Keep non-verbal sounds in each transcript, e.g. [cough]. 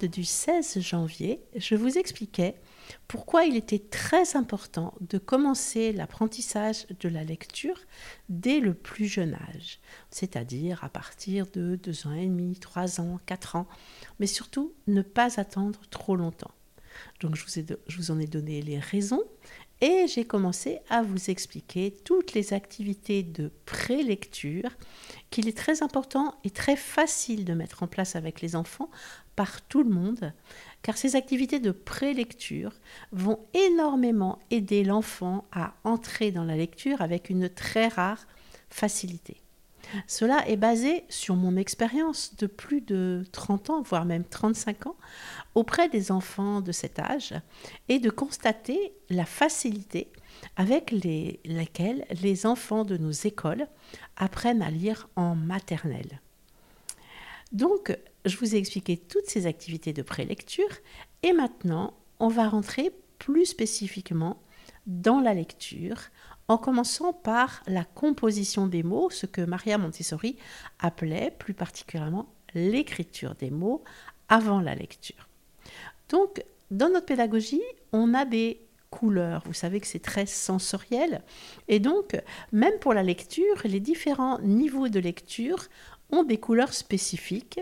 Du 16 janvier, je vous expliquais pourquoi il était très important de commencer l'apprentissage de la lecture dès le plus jeune âge, c'est-à-dire à partir de 2 ans et demi, 3 ans, 4 ans, mais surtout ne pas attendre trop longtemps. Donc je vous, je vous en ai donné les raisons et j'ai commencé à vous expliquer toutes les activités de prélecture qu'il est très important et très facile de mettre en place avec les enfants par tout le monde, car ces activités de prélecture vont énormément aider l'enfant à entrer dans la lecture avec une très rare facilité. Cela est basé sur mon expérience de plus de 30 ans, voire même 35 ans, auprès des enfants de cet âge, et de constater la facilité avec laquelle les enfants de nos écoles apprennent à lire en maternelle. Donc, je vous ai expliqué toutes ces activités de prélecture, et maintenant, on va rentrer plus spécifiquement dans la lecture en commençant par la composition des mots, ce que Maria Montessori appelait plus particulièrement l'écriture des mots avant la lecture. Donc, dans notre pédagogie, on a des couleurs. Vous savez que c'est très sensoriel. Et donc, même pour la lecture, les différents niveaux de lecture ont des couleurs spécifiques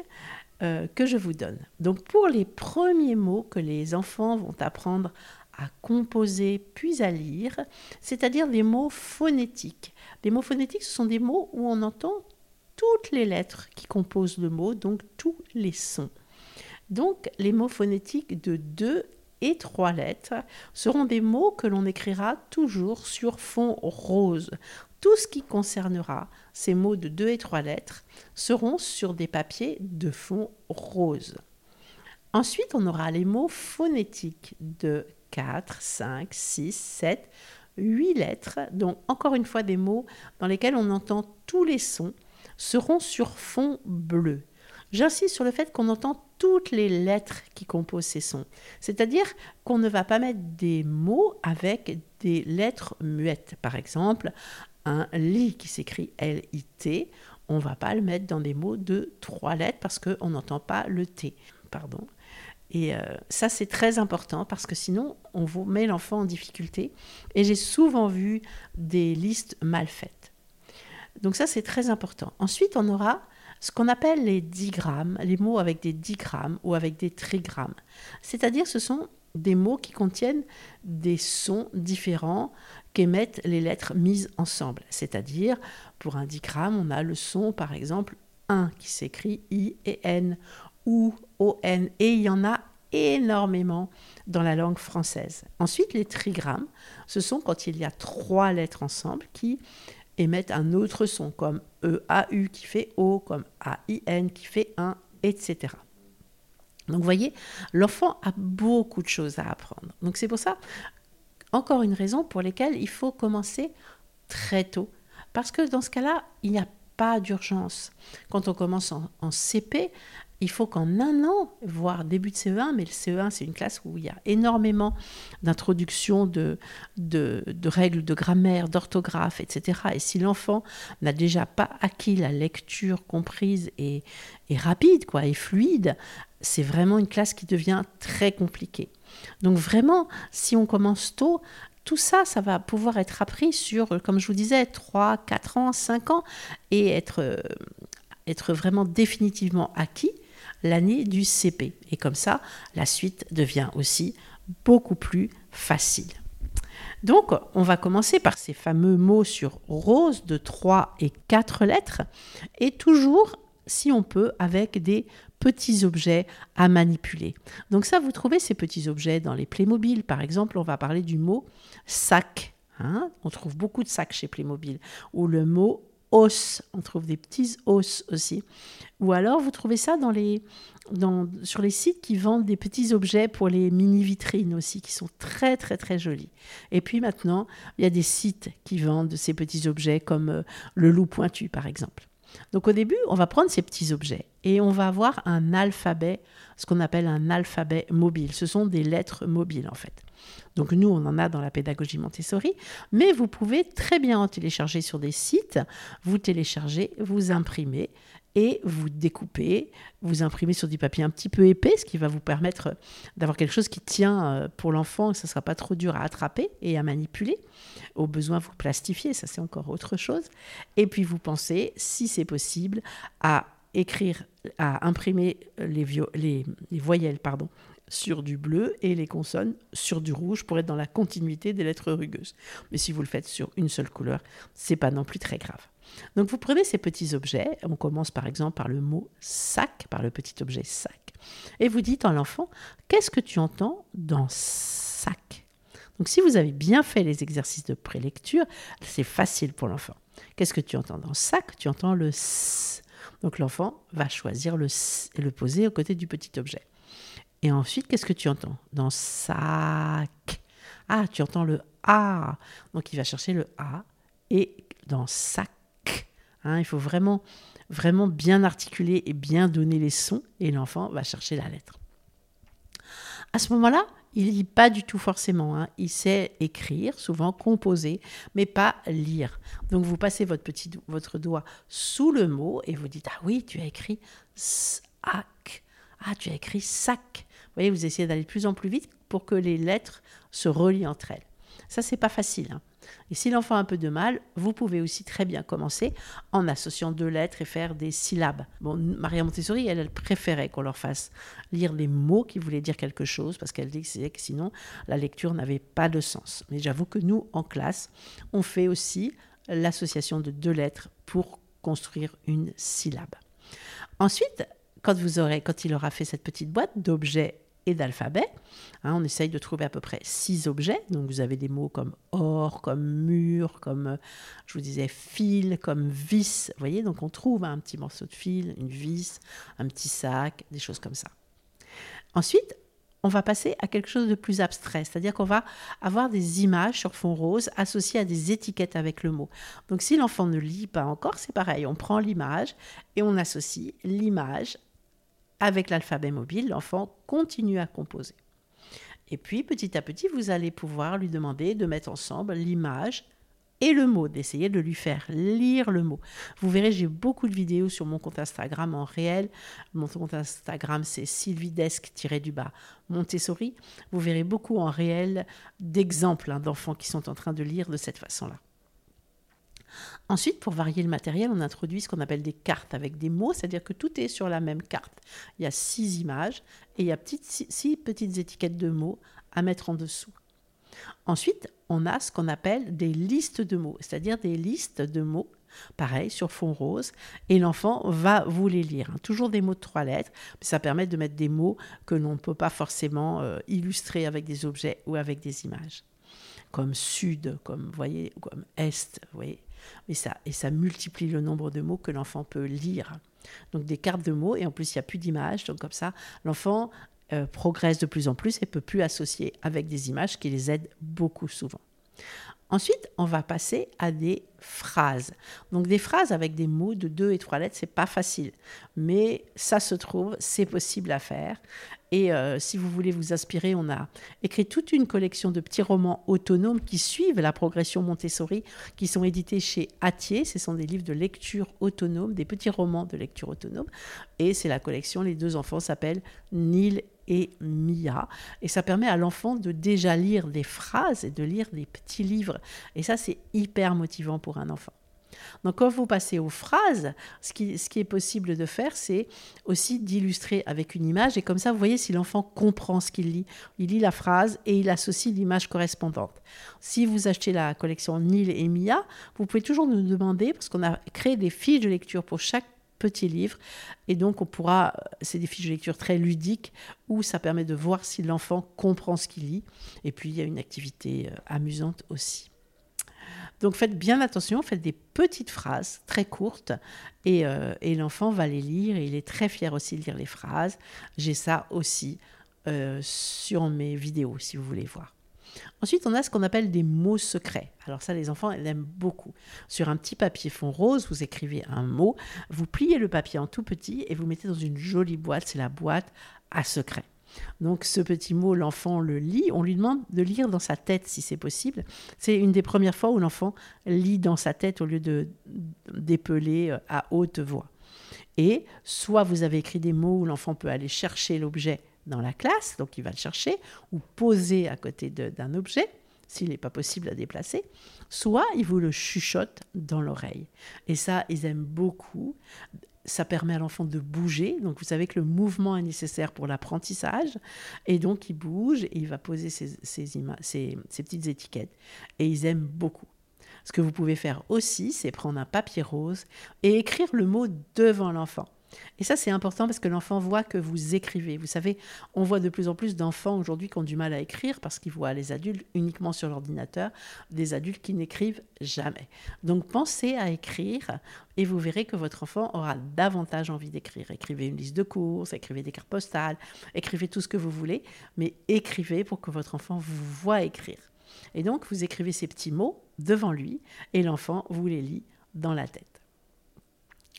euh, que je vous donne. Donc, pour les premiers mots que les enfants vont apprendre à composer puis à lire, c'est-à-dire des mots phonétiques. Les mots phonétiques, ce sont des mots où on entend toutes les lettres qui composent le mot, donc tous les sons. Donc les mots phonétiques de deux et trois lettres seront des mots que l'on écrira toujours sur fond rose. Tout ce qui concernera ces mots de deux et trois lettres seront sur des papiers de fond rose. Ensuite, on aura les mots phonétiques de 4, 5, 6, 7, 8 lettres, donc encore une fois des mots dans lesquels on entend tous les sons, seront sur fond bleu. J'insiste sur le fait qu'on entend toutes les lettres qui composent ces sons. C'est-à-dire qu'on ne va pas mettre des mots avec des lettres muettes. Par exemple, un lit qui s'écrit L-I-T, on ne va pas le mettre dans des mots de trois lettres parce qu'on n'entend pas le T. Pardon. Et euh, ça, c'est très important parce que sinon, on vous met l'enfant en difficulté. Et j'ai souvent vu des listes mal faites. Donc ça, c'est très important. Ensuite, on aura ce qu'on appelle les digrammes, les mots avec des digrammes ou avec des trigrammes. C'est-à-dire, ce sont des mots qui contiennent des sons différents qu'émettent les lettres mises ensemble. C'est-à-dire, pour un digramme, on a le son, par exemple, 1 qui s'écrit I et N, ou O-N, et il y en a énormément dans la langue française. Ensuite, les trigrammes, ce sont quand il y a trois lettres ensemble qui émettent un autre son, comme E-A-U qui fait O, comme A-I-N qui fait 1, etc. Donc vous voyez, l'enfant a beaucoup de choses à apprendre. Donc c'est pour ça, encore une raison pour laquelle il faut commencer très tôt. Parce que dans ce cas-là, il n'y a pas d'urgence. Quand on commence en, en CP, il faut qu'en un an, voire début de CE1, mais le CE1, c'est une classe où il y a énormément d'introduction de, règles de grammaire, d'orthographe, etc. Et si l'enfant n'a déjà pas acquis la lecture comprise et, rapide, quoi, et fluide, c'est vraiment une classe qui devient très compliquée. Donc vraiment, si on commence tôt, tout ça, ça va pouvoir être appris sur, comme je vous disais, 3, 4 ans, 5 ans, et euh, être vraiment définitivement acquis l'année du CP. Et comme ça, la suite devient aussi beaucoup plus facile. Donc, on va commencer par ces fameux mots sur rose de 3 et 4 lettres, et toujours, si on peut, avec des petits objets à manipuler. Donc ça, vous trouvez ces petits objets dans les Playmobil. Par exemple, on va parler du mot sac. Hein. on trouve beaucoup de sacs chez Playmobil. Ou le mot os. On trouve des petits os aussi. Ou alors, vous trouvez ça sur les sites qui vendent des petits objets pour les mini-vitrines aussi, qui sont très, très, très jolis. Et puis maintenant, il y a des sites qui vendent ces petits objets comme euh, le loup pointu, par exemple. Donc au début, on va prendre ces petits objets et on va avoir un alphabet, ce qu'on appelle un alphabet mobile. Ce sont des lettres mobiles en fait. Donc nous, on en a dans la pédagogie Montessori, mais vous pouvez très bien en télécharger sur des sites. Vous téléchargez, vous imprimez et vous découpez, vous imprimez sur du papier un petit peu épais, ce qui va vous permettre d'avoir quelque chose qui tient euh, pour l'enfant, que ce ne sera pas trop dur à attraper et à manipuler. Au besoin, vous plastifiez, ça c'est encore autre chose. Et puis vous pensez, si c'est possible, à écrire, à imprimer les, les, les voyelles pardon, sur du bleu et les consonnes sur du rouge pour être dans la continuité des lettres rugueuses. Mais si vous le faites sur une seule couleur, c'est pas non plus très grave. Donc vous prenez ces petits objets, on commence par exemple par le mot sac, par le petit objet sac, et vous dites à l'enfant, qu'est-ce que tu entends dans sac? Donc si vous avez bien fait les exercices de prélecture, c'est facile pour l'enfant. Qu'est-ce que tu entends dans sac? Tu entends le s. Donc l'enfant va choisir le s et le poser aux côtés du petit objet. Et ensuite, qu'est-ce que tu entends Dans sac? Ah, tu entends le A. Donc il va chercher le A. Et dans sac, Hein, il faut vraiment, bien articuler et bien donner les sons et l'enfant va chercher la lettre. À ce moment-là, il lit pas du tout forcément. Hein. Il sait écrire, souvent composer, mais pas lire. Donc vous passez votre petit votre doigt sous le mot et vous dites ah oui tu as écrit sac. Ah tu as écrit sac. Vous voyez vous essayez d'aller de plus en plus vite pour que les lettres se relient entre elles. Ça c'est pas facile. Hein. Et si l'enfant a un peu de mal, vous pouvez aussi très bien commencer en associant deux lettres et faire des syllabes. Maria Montessori, elle, préférait qu'on leur fasse lire des mots qui voulaient dire quelque chose parce qu'elle disait que sinon la lecture n'avait pas de sens. Mais j'avoue que nous, en classe, on fait aussi l'association de deux lettres pour construire une syllabe. Ensuite, quand il aura fait cette petite boîte d'objets et d'alphabet. Hein, on essaye de trouver à peu près six objets. Donc vous avez des mots comme or, comme mur, comme, euh, je vous disais, fil, comme vis. Vous voyez, donc on trouve un petit morceau de fil, une vis, un petit sac, des choses comme ça. Ensuite, on va passer à quelque chose de plus abstrait, c'est-à-dire qu'on va avoir des images sur fond rose associées à des étiquettes avec le mot. Donc si l'enfant ne lit pas encore, c'est pareil, on prend l'image et on associe l'image avec l'alphabet mobile, l'enfant continue à composer. Et puis, petit à petit, vous allez pouvoir lui demander de mettre ensemble l'image et le mot, d'essayer de lui faire lire le mot. Vous verrez, j'ai beaucoup de vidéos sur mon compte Instagram en réel. Mon compte Instagram, c'est sylvidesque-du-bas Montessori. Vous verrez beaucoup en réel d'exemples hein, d'enfants qui sont en train de lire de cette façon-là. Ensuite, pour varier le matériel, on introduit ce qu'on appelle des cartes avec des mots, c'est-à-dire que tout est sur la même carte. Il y a six images et il y a six petites étiquettes de mots à mettre en dessous. Ensuite, on a ce qu'on appelle des listes de mots, c'est-à-dire des listes de mots, pareil, sur fond rose, et l'enfant va vous les lire. Hein. Toujours des mots de trois lettres, mais ça permet de mettre des mots que l'on ne peut pas forcément euh, illustrer avec des objets ou avec des images. Comme sud, comme, voyez, comme est, voyez. Et ça, multiplie le nombre de mots que l'enfant peut lire. Donc des cartes de mots, et en plus il n'y a plus d'images. Donc comme ça, l'enfant euh, progresse de plus en plus et peut plus associer avec des images qui les aident beaucoup souvent. Ensuite, on va passer à des phrases. Donc des phrases avec des mots de deux et trois lettres, c'est pas facile, mais ça se trouve, c'est possible à faire. Et euh, si vous voulez vous inspirer, on a écrit toute une collection de petits romans autonomes qui suivent la progression Montessori, qui sont édités chez Atier. Ce sont des livres de lecture autonome, des petits romans de lecture autonome. Et c'est la collection, les deux enfants s'appellent Neil et Mia. Et ça permet à l'enfant de déjà lire des phrases et de lire des petits livres. Et ça, c'est hyper motivant pour un enfant. Donc quand vous passez aux phrases, ce qui, est possible de faire, c'est aussi d'illustrer avec une image. Et comme ça, vous voyez si l'enfant comprend ce qu'il lit. Il lit la phrase et il associe l'image correspondante. Si vous achetez la collection Nil et Mia, vous pouvez toujours nous demander, parce qu'on a créé des fiches de lecture pour chaque petit livre. Et donc, on pourra, c'est des fiches de lecture très ludiques où ça permet de voir si l'enfant comprend ce qu'il lit. Et puis, il y a une activité euh, amusante aussi. Donc faites bien attention, faites des petites phrases très courtes et, euh, et l'enfant va les lire et il est très fier aussi de lire les phrases. J'ai ça aussi euh, sur mes vidéos si vous voulez voir. Ensuite, on a ce qu'on appelle des mots secrets. Alors ça, les enfants, ils aiment beaucoup. Sur un petit papier fond rose, vous écrivez un mot, vous pliez le papier en tout petit et vous mettez dans une jolie boîte. C'est la boîte à secret. Donc ce petit mot, l'enfant le lit. On lui demande de lire dans sa tête si c'est possible. C'est une des premières fois où l'enfant lit dans sa tête au lieu de d'épeler euh, à haute voix. Et soit vous avez écrit des mots où l'enfant peut aller chercher l'objet dans la classe, donc il va le chercher, ou poser à côté d'un objet, s'il n'est pas possible à déplacer, soit il vous le chuchote dans l'oreille. Et ça, ils aiment beaucoup. Ça permet à l'enfant de bouger. Donc, vous savez que le mouvement est nécessaire pour l'apprentissage. Et donc, il bouge et il va poser ses, ses petites étiquettes. Et ils aiment beaucoup. Ce que vous pouvez faire aussi, c'est prendre un papier rose et écrire le mot devant l'enfant. Et ça, c'est important parce que l'enfant voit que vous écrivez. Vous savez, on voit de plus en plus d'enfants aujourd'hui qui ont du mal à écrire parce qu'ils voient les adultes uniquement sur l'ordinateur, des adultes qui n'écrivent jamais. Donc pensez à écrire et vous verrez que votre enfant aura davantage envie d'écrire. Écrivez une liste de courses, écrivez des cartes postales, écrivez tout ce que vous voulez, mais écrivez pour que votre enfant vous voit écrire. Et donc, vous écrivez ces petits mots devant lui et l'enfant vous les lit dans la tête.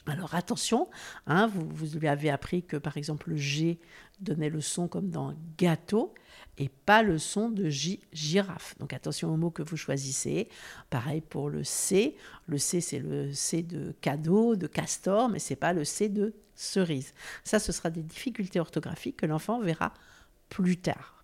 Alors attention, hein, vous, lui avez appris que par exemple le G donnait le son comme dans gâteau et pas le son de J, girafe. Donc attention aux mots que vous choisissez. Pareil pour le C. Le C, c'est le C de cadeau, de castor, mais c'est pas le C de cerise. Ça, ce sera des difficultés orthographiques que l'enfant verra plus tard.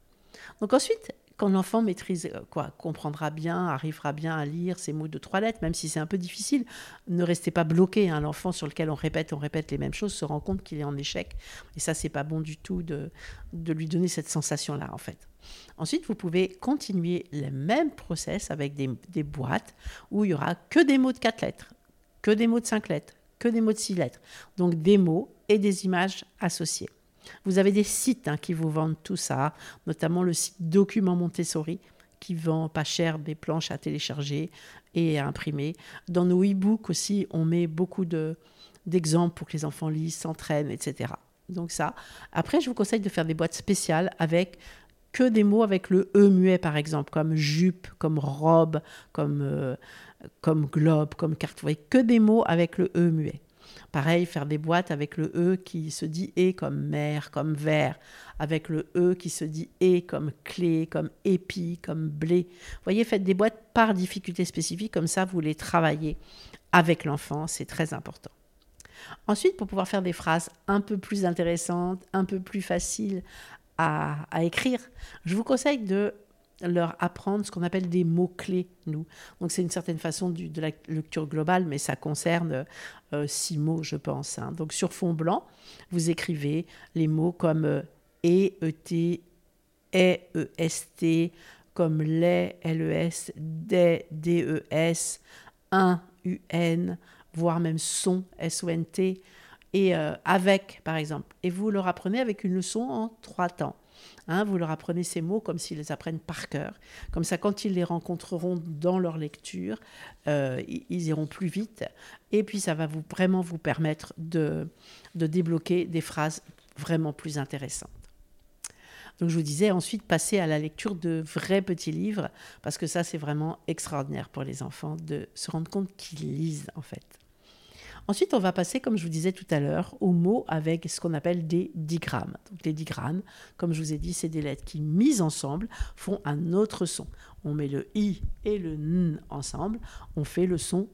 Donc ensuite, quand l'enfant maîtrise, euh, quoi, comprendra bien, arrivera bien à lire ces mots de trois lettres, même si c'est un peu difficile, ne restez pas bloqué. Hein. L'enfant sur lequel on répète, on répète les mêmes choses, se rend compte qu'il est en échec. Et ça, c'est pas bon du tout de, de lui donner cette sensation-là, en fait. Ensuite, vous pouvez continuer le même process avec des, des boîtes où il y aura que des mots de quatre lettres, que des mots de cinq lettres, que des mots de six lettres. Donc des mots et des images associées. Vous avez des sites hein, qui vous vendent tout ça, notamment le site Document Montessori qui vend pas cher des planches à télécharger et à imprimer. Dans nos e-books aussi, on met beaucoup d'exemples pour que les enfants lisent, s'entraînent, etc. Donc ça. Après, je vous conseille de faire des boîtes spéciales avec que des mots avec le E muet, par exemple, comme jupe, comme robe, comme, euh, comme globe, comme carte. Vous voyez, que des mots avec le E muet. Pareil, faire des boîtes avec le E qui se dit et comme mer, comme verre, avec le E qui se dit et comme clé, comme épi, comme blé. Vous voyez, faites des boîtes par difficulté spécifique, comme ça vous les travaillez avec l'enfant, c'est très important. Ensuite, pour pouvoir faire des phrases un peu plus intéressantes, un peu plus faciles à, à écrire, je vous conseille de leur apprendre ce qu'on appelle des mots-clés, nous. Donc c'est une certaine façon de la lecture globale, mais ça concerne euh, six mots, je pense. Hein. Donc sur fond blanc, vous écrivez les mots comme euh, E, E-T, E-E-S-T, comme les, L-E-S, des, D-E-S, un, U-N, voire même son, S-O-N-T, et euh, avec, par exemple. Et vous leur apprenez avec une leçon en trois temps. Hein, vous leur apprenez ces mots comme s'ils les apprennent par cœur. Comme ça, quand ils les rencontreront dans leur lecture, euh, ils iront plus vite. Et puis, ça va vraiment vous permettre de, de débloquer des phrases vraiment plus intéressantes. Donc je vous disais ensuite passer à la lecture de vrais petits livres, parce que ça c'est vraiment extraordinaire pour les enfants de se rendre compte qu'ils lisent en fait. Ensuite, on va passer, comme je vous disais tout à l'heure, aux mots avec ce qu'on appelle des digrammes. Donc, les digrammes, comme je vous ai dit, c'est des lettres qui, mises ensemble, font un autre son. On met le i et le n ensemble, on fait le son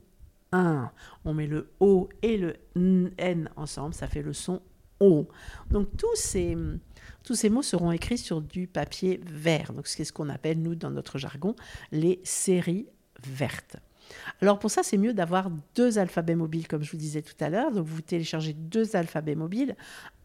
1. On met le o et le n ensemble, ça fait le son o. Donc, tous ces, tous ces mots seront écrits sur du papier vert. Donc, c'est ce qu'on appelle, nous, dans notre jargon, les séries vertes. Alors pour ça, c'est mieux d'avoir deux alphabets mobiles, comme je vous disais tout à l'heure. Donc vous téléchargez deux alphabets mobiles,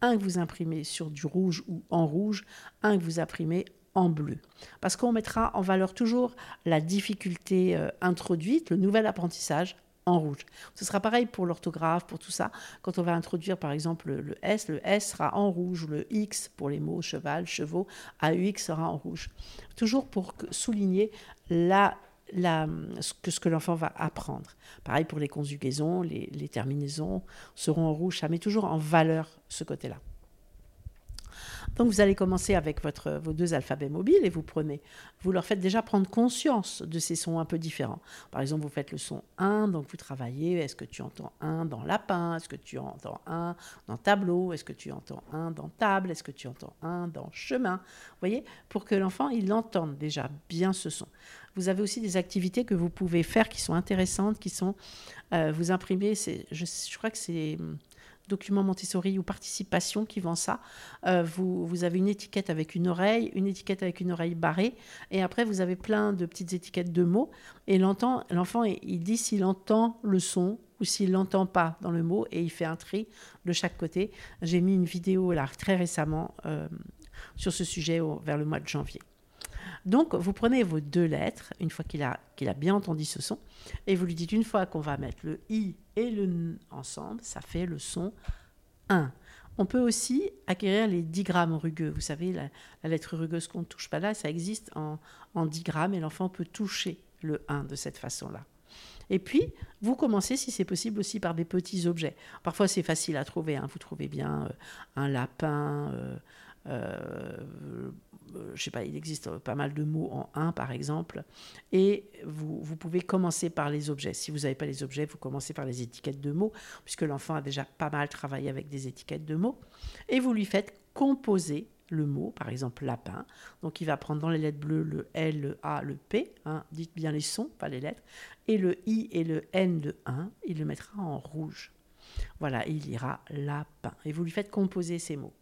un que vous imprimez sur du rouge ou en rouge, un que vous imprimez en bleu. Parce qu'on mettra en valeur toujours la difficulté euh, introduite, le nouvel apprentissage en rouge. Ce sera pareil pour l'orthographe, pour tout ça. Quand on va introduire par exemple le S, le S sera en rouge, le X pour les mots cheval, chevaux, AUX sera en rouge. Toujours pour souligner la la, ce que, ce l'enfant va apprendre. Pareil pour les conjugaisons, les, les terminaisons seront en rouge, ça met toujours en valeur ce côté-là. Donc vous allez commencer avec votre, vos deux alphabets mobiles et vous prenez, vous leur faites déjà prendre conscience de ces sons un peu différents. Par exemple, vous faites le son 1, donc vous travaillez, est-ce que tu entends 1 dans lapin, est-ce que tu entends 1 dans tableau, est-ce que tu entends 1 dans table, est-ce que tu entends 1 dans chemin. Vous voyez, pour que l'enfant, il entende déjà bien ce son. Vous avez aussi des activités que vous pouvez faire qui sont intéressantes, qui sont, euh, vous imprimez, je, je crois que c'est document Montessori ou participation qui vend ça. Euh, vous, vous, avez une étiquette avec une oreille, une étiquette avec une oreille barrée, et après vous avez plein de petites étiquettes de mots, et l'enfant, il dit s'il entend le son ou s'il l'entend pas dans le mot, et il fait un tri de chaque côté. J'ai mis une vidéo là très récemment euh, sur ce sujet vers le mois de janvier. Donc, vous prenez vos deux lettres, une fois qu'il a, bien entendu ce son, et vous lui dites une fois qu'on va mettre le i et le n ensemble, ça fait le son 1. On peut aussi acquérir les digrammes rugueux. Vous savez, la, lettre rugueuse qu'on ne touche pas là, ça existe en, en digrammes et l'enfant peut toucher le 1 de cette façon-là. Et puis, vous commencez, si c'est possible, aussi par des petits objets. Parfois, c'est facile à trouver. Hein. Vous trouvez bien euh, un lapin, euh, je sais pas, il existe pas mal de mots en un, par exemple, et vous, vous pouvez commencer par les objets. Si vous n'avez pas les objets, vous commencez par les étiquettes de mots, puisque l'enfant a déjà pas mal travaillé avec des étiquettes de mots, et vous lui faites composer le mot, par exemple lapin. Donc il va prendre dans les lettres bleues le L, le A, le P, hein, dites bien les sons, pas les lettres, et le I et le N de 1, il le mettra en rouge. Voilà, il ira lapin. Et vous lui faites composer ces mots.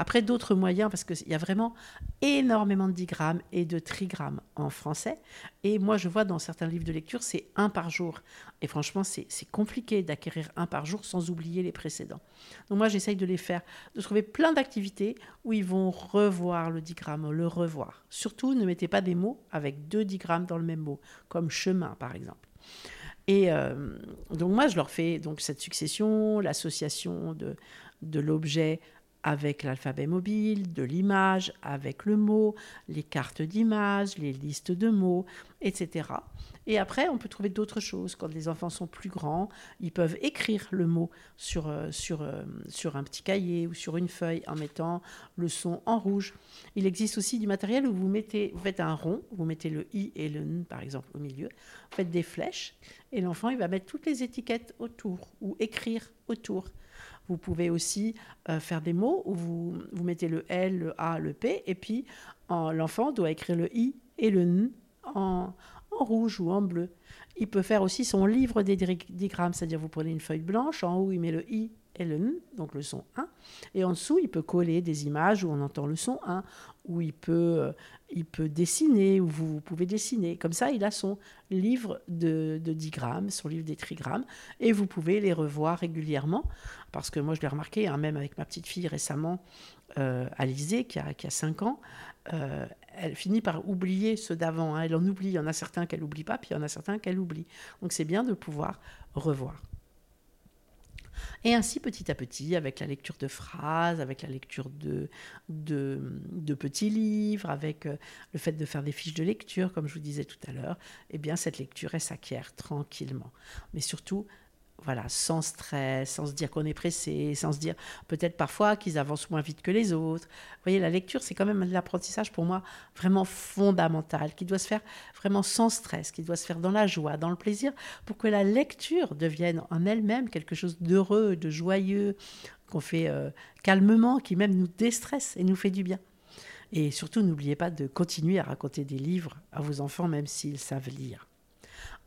Après, d'autres moyens, parce qu'il y a vraiment énormément de digrammes et de trigrammes en français. Et moi, je vois dans certains livres de lecture, c'est un par jour. Et franchement, c'est compliqué d'acquérir un par jour sans oublier les précédents. Donc moi, j'essaye de les faire, de trouver plein d'activités où ils vont revoir le digramme, le revoir. Surtout, ne mettez pas des mots avec deux digrammes dans le même mot, comme chemin, par exemple. Et euh, donc moi, je leur fais donc cette succession, l'association de, de l'objet avec l'alphabet mobile, de l'image, avec le mot, les cartes d'image, les listes de mots, etc. Et après, on peut trouver d'autres choses. Quand les enfants sont plus grands, ils peuvent écrire le mot sur, euh, sur, euh, sur un petit cahier ou sur une feuille en mettant le son en rouge. Il existe aussi du matériel où vous, mettez, vous faites un rond, vous mettez le i et le n, par exemple, au milieu, vous faites des flèches, et l'enfant, il va mettre toutes les étiquettes autour ou écrire autour. Vous pouvez aussi euh, faire des mots où vous, vous, mettez le L, le A, le P, et puis l'enfant doit écrire le I et le N en, en, rouge ou en bleu. Il peut faire aussi son livre des digrammes, c'est-à-dire vous prenez une feuille blanche, en haut il met le I et le N, donc le son 1. Et en dessous, il peut coller des images où on entend le son 1, où il peut, euh, il peut dessiner, où vous, pouvez dessiner. Comme ça, il a son livre de, de digrammes, son livre des trigrammes, et vous pouvez les revoir régulièrement. Parce que moi, je l'ai remarqué, hein, même avec ma petite fille récemment, euh, Alizée, qui a, qui a 5 ans, euh, elle finit par oublier ceux d'avant. Hein. Elle en oublie. Il y en a certains qu'elle n'oublie pas, puis il y en a certains qu'elle oublie. Donc c'est bien de pouvoir revoir. Et ainsi, petit à petit, avec la lecture de phrases, avec la lecture de, de, petits livres, avec euh, le fait de faire des fiches de lecture, comme je vous disais tout à l'heure, eh bien, cette lecture, elle s'acquiert tranquillement. Mais surtout, voilà, sans stress, sans se dire qu'on est pressé, sans se dire peut-être parfois qu'ils avancent moins vite que les autres. Vous voyez, la lecture, c'est quand même l'apprentissage pour moi vraiment fondamental, qui doit se faire vraiment sans stress, qui doit se faire dans la joie, dans le plaisir, pour que la lecture devienne en elle-même quelque chose d'heureux, de joyeux, qu'on fait euh, calmement, qui même nous déstresse et nous fait du bien. Et surtout, n'oubliez pas de continuer à raconter des livres à vos enfants, même s'ils savent lire.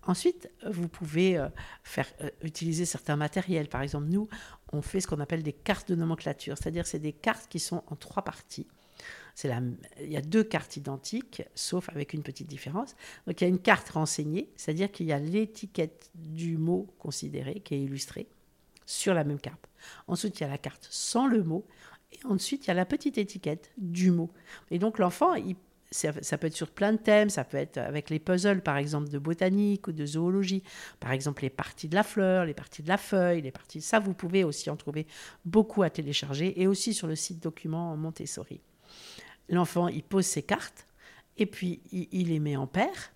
Ensuite, vous pouvez euh, faire euh, utiliser certains matériels. Par exemple, nous, on fait ce qu'on appelle des cartes de nomenclature, c'est-à-dire c'est des cartes qui sont en trois parties. Il y a deux cartes identiques, sauf avec une petite différence. Donc il y a une carte renseignée, c'est-à-dire qu'il y a l'étiquette du mot considéré qui est illustrée sur la même carte. Ensuite, il y a la carte sans le mot. Et ensuite, il y a la petite étiquette du mot. Et donc l'enfant, il ça, peut être sur plein de thèmes, ça peut être avec les puzzles, par exemple, de botanique ou de zoologie, par exemple les parties de la fleur, les parties de la feuille, les parties... Ça, vous pouvez aussi en trouver beaucoup à télécharger et aussi sur le site document Montessori. L'enfant, il pose ses cartes et puis il, les met en paire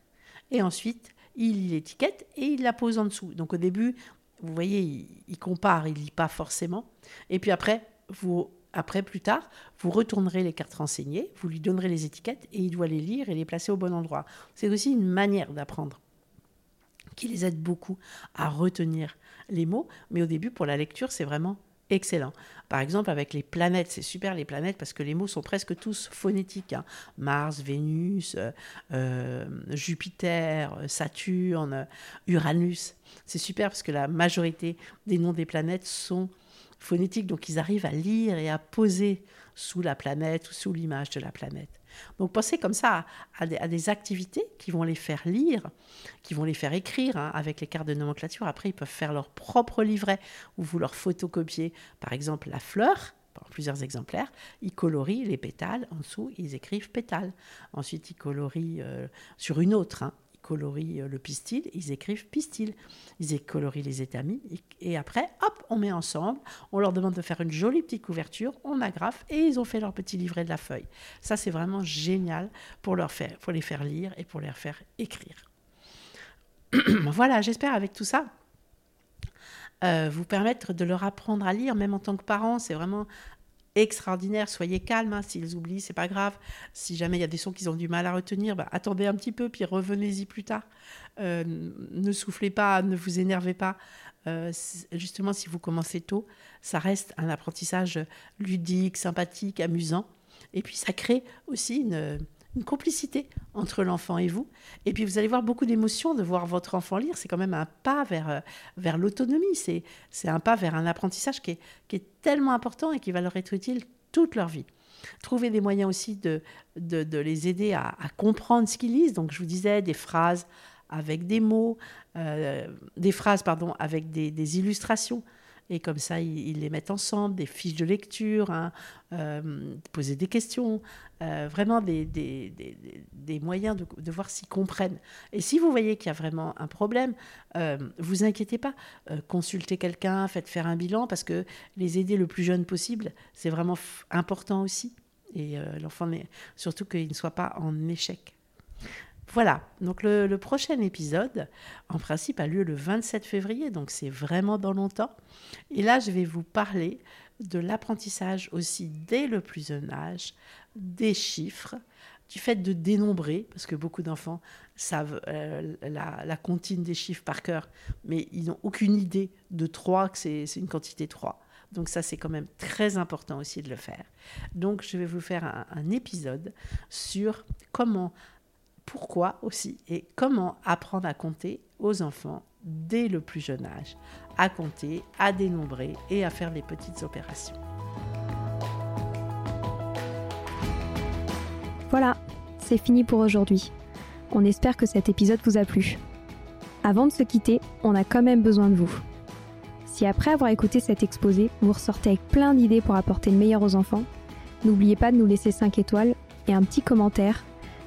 et ensuite il l'étiquette et il la pose en dessous. Donc au début, vous voyez, il, compare, il lit pas forcément. Et puis après, vous, après, plus tard, vous retournerez les cartes renseignées, vous lui donnerez les étiquettes et il doit les lire et les placer au bon endroit. C'est aussi une manière d'apprendre qui les aide beaucoup à retenir les mots. Mais au début, pour la lecture, c'est vraiment excellent. Par exemple, avec les planètes, c'est super les planètes parce que les mots sont presque tous phonétiques. Hein. Mars, Vénus, euh, euh, Jupiter, Saturne, Uranus. C'est super parce que la majorité des noms des planètes sont phonétiques, donc ils arrivent à lire et à poser sous la planète ou sous l'image de la planète. Donc pensez comme ça à, des, activités qui vont les faire lire, qui vont les faire écrire hein, avec les cartes de nomenclature. Après, ils peuvent faire leur propre livret ou vous leur photocopier, par exemple, la fleur en plusieurs exemplaires, ils colorient les pétales. En dessous, ils écrivent pétales. Ensuite, ils colorient euh, sur une autre. Hein colorient euh, le pistil, ils écrivent pistil. Ils colorient les étamines et après, hop, on met ensemble. On leur demande de faire une jolie petite couverture, on agrafe et ils ont fait leur petit livret de la feuille. Ça, c'est vraiment génial pour, leur faire, pour les faire lire et pour les faire écrire. [clears throat] voilà, j'espère avec tout ça euh, vous permettre de leur apprendre à lire, même en tant que parents. C'est vraiment extraordinaire. Soyez calme, hein, s'ils oublient, c'est pas grave. Si jamais il y a des sons qu'ils ont du mal à retenir, bah, attendez un petit peu, puis revenez-y plus tard. Euh, ne soufflez pas, ne vous énervez pas. Euh, justement, si vous commencez tôt, ça reste un apprentissage ludique, sympathique, amusant. Et puis ça crée aussi une une complicité entre l'enfant et vous. Et puis vous allez voir beaucoup d'émotions de voir votre enfant lire. C'est quand même un pas vers, euh, vers l'autonomie. C'est, un pas vers un apprentissage qui est, qui est tellement important et qui va leur être utile toute leur vie. Trouver des moyens aussi de, de, les aider à, comprendre ce qu'ils lisent. Donc je vous disais des phrases avec des mots, euh, des phrases pardon, avec des, des illustrations et comme ça, ils, les mettent ensemble, des fiches de lecture, hein, euh, poser des questions, euh, vraiment des, des, des, moyens de, de voir s'ils comprennent. Et si vous voyez qu'il y a vraiment un problème, euh, vous inquiétez pas, euh, consultez quelqu'un, faites faire un bilan, parce que les aider le plus jeune possible, c'est vraiment important aussi. Et l'enfant, surtout qu'il ne soit pas en échec. Voilà, donc le, prochain épisode, en principe, a lieu le 27 février, donc c'est vraiment dans longtemps. Et là, je vais vous parler de l'apprentissage aussi dès le plus jeune âge, des chiffres, du fait de dénombrer, parce que beaucoup d'enfants savent euh, la, la, comptine des chiffres par cœur, mais ils n'ont aucune idée de 3, que c'est une quantité 3. Donc ça, c'est quand même très important aussi de le faire. Donc je vais vous faire un épisode sur comment pourquoi aussi et comment apprendre à compter aux enfants dès le plus jeune âge, à compter, à dénombrer et à faire des petites opérations. Voilà, c'est fini pour aujourd'hui. On espère que cet épisode vous a plu. Avant de se quitter, on a quand même besoin de vous. Si après avoir écouté cet exposé, vous ressortez avec plein d'idées pour apporter le meilleur aux enfants, n'oubliez pas de nous laisser 5 étoiles et un petit commentaire